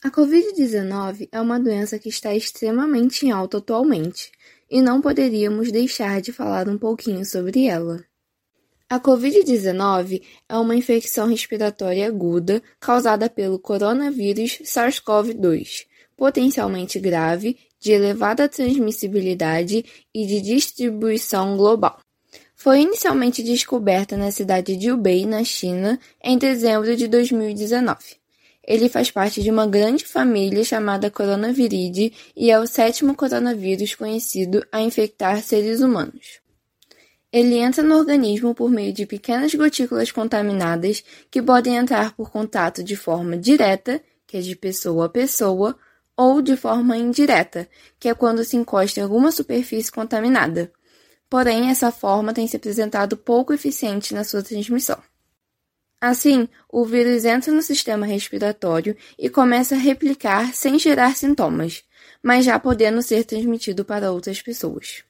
A Covid-19 é uma doença que está extremamente em alta atualmente, e não poderíamos deixar de falar um pouquinho sobre ela. A Covid-19 é uma infecção respiratória aguda causada pelo coronavírus SARS-CoV-2, potencialmente grave, de elevada transmissibilidade e de distribuição global. Foi inicialmente descoberta na cidade de Hubei, na China, em dezembro de 2019. Ele faz parte de uma grande família chamada Coronaviridae e é o sétimo coronavírus conhecido a infectar seres humanos. Ele entra no organismo por meio de pequenas gotículas contaminadas que podem entrar por contato de forma direta, que é de pessoa a pessoa, ou de forma indireta, que é quando se encosta em alguma superfície contaminada. Porém, essa forma tem se apresentado pouco eficiente na sua transmissão. Assim, o vírus entra no sistema respiratório e começa a replicar sem gerar sintomas, mas já podendo ser transmitido para outras pessoas.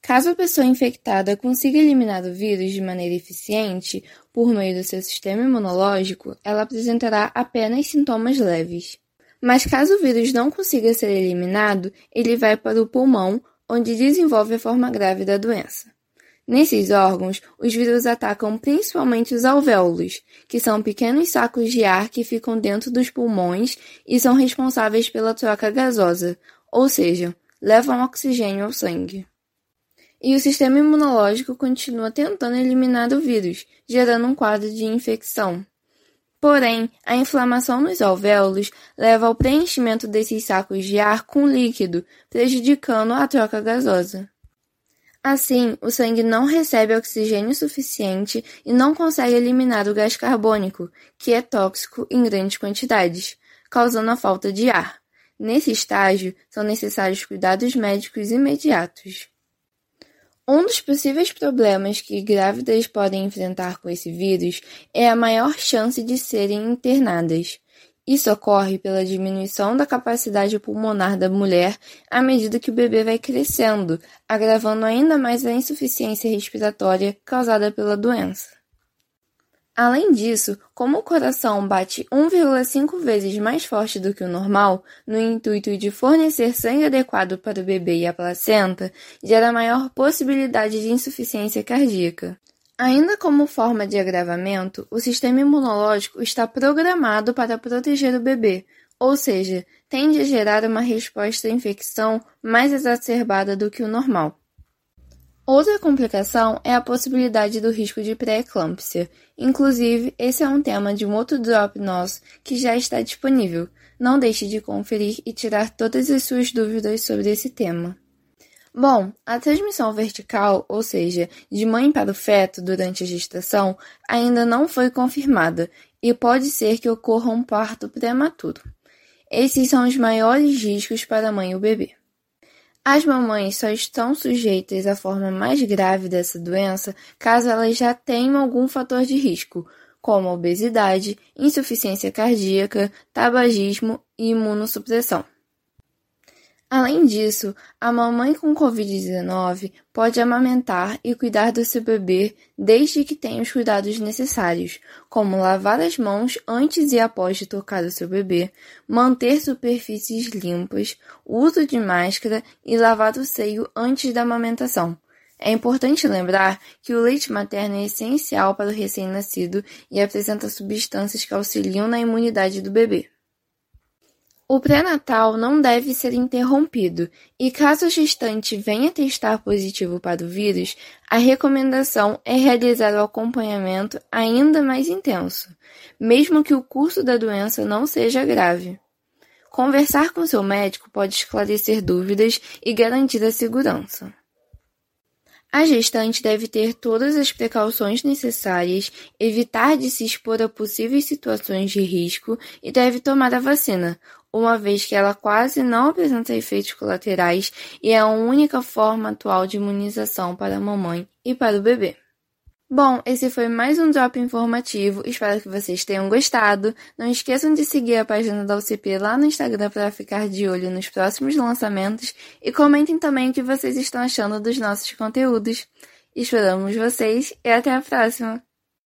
Caso a pessoa infectada consiga eliminar o vírus de maneira eficiente por meio do seu sistema imunológico, ela apresentará apenas sintomas leves. Mas caso o vírus não consiga ser eliminado, ele vai para o pulmão, onde desenvolve a forma grave da doença. Nesses órgãos, os vírus atacam principalmente os alvéolos, que são pequenos sacos de ar que ficam dentro dos pulmões e são responsáveis pela troca gasosa, ou seja, levam oxigênio ao sangue. E o sistema imunológico continua tentando eliminar o vírus, gerando um quadro de infecção. Porém, a inflamação nos alvéolos leva ao preenchimento desses sacos de ar com líquido, prejudicando a troca gasosa. Assim, o sangue não recebe oxigênio suficiente e não consegue eliminar o gás carbônico, que é tóxico em grandes quantidades, causando a falta de ar. Nesse estágio, são necessários cuidados médicos imediatos. Um dos possíveis problemas que grávidas podem enfrentar com esse vírus é a maior chance de serem internadas. Isso ocorre pela diminuição da capacidade pulmonar da mulher à medida que o bebê vai crescendo, agravando ainda mais a insuficiência respiratória causada pela doença. Além disso, como o coração bate 1,5 vezes mais forte do que o normal, no intuito de fornecer sangue adequado para o bebê e a placenta, gera maior possibilidade de insuficiência cardíaca. Ainda como forma de agravamento, o sistema imunológico está programado para proteger o bebê, ou seja, tende a gerar uma resposta à infecção mais exacerbada do que o normal. Outra complicação é a possibilidade do risco de pré-eclâmpsia. Inclusive, esse é um tema de um outro drop nosso que já está disponível. Não deixe de conferir e tirar todas as suas dúvidas sobre esse tema. Bom, a transmissão vertical, ou seja, de mãe para o feto durante a gestação, ainda não foi confirmada e pode ser que ocorra um parto prematuro. Esses são os maiores riscos para a mãe e o bebê. As mamães só estão sujeitas à forma mais grave dessa doença caso elas já tenham algum fator de risco, como obesidade, insuficiência cardíaca, tabagismo e imunossupressão. Além disso, a mamãe com Covid-19 pode amamentar e cuidar do seu bebê desde que tenha os cuidados necessários, como lavar as mãos antes e após de tocar o seu bebê, manter superfícies limpas, uso de máscara e lavar o seio antes da amamentação. É importante lembrar que o leite materno é essencial para o recém-nascido e apresenta substâncias que auxiliam na imunidade do bebê. O pré-natal não deve ser interrompido e, caso a gestante venha testar positivo para o vírus, a recomendação é realizar o acompanhamento ainda mais intenso, mesmo que o curso da doença não seja grave. Conversar com seu médico pode esclarecer dúvidas e garantir a segurança. A gestante deve ter todas as precauções necessárias, evitar de se expor a possíveis situações de risco e deve tomar a vacina, uma vez que ela quase não apresenta efeitos colaterais e é a única forma atual de imunização para a mamãe e para o bebê. Bom, esse foi mais um drop informativo. Espero que vocês tenham gostado. Não esqueçam de seguir a página da UCP lá no Instagram para ficar de olho nos próximos lançamentos e comentem também o que vocês estão achando dos nossos conteúdos. Esperamos vocês e até a próxima!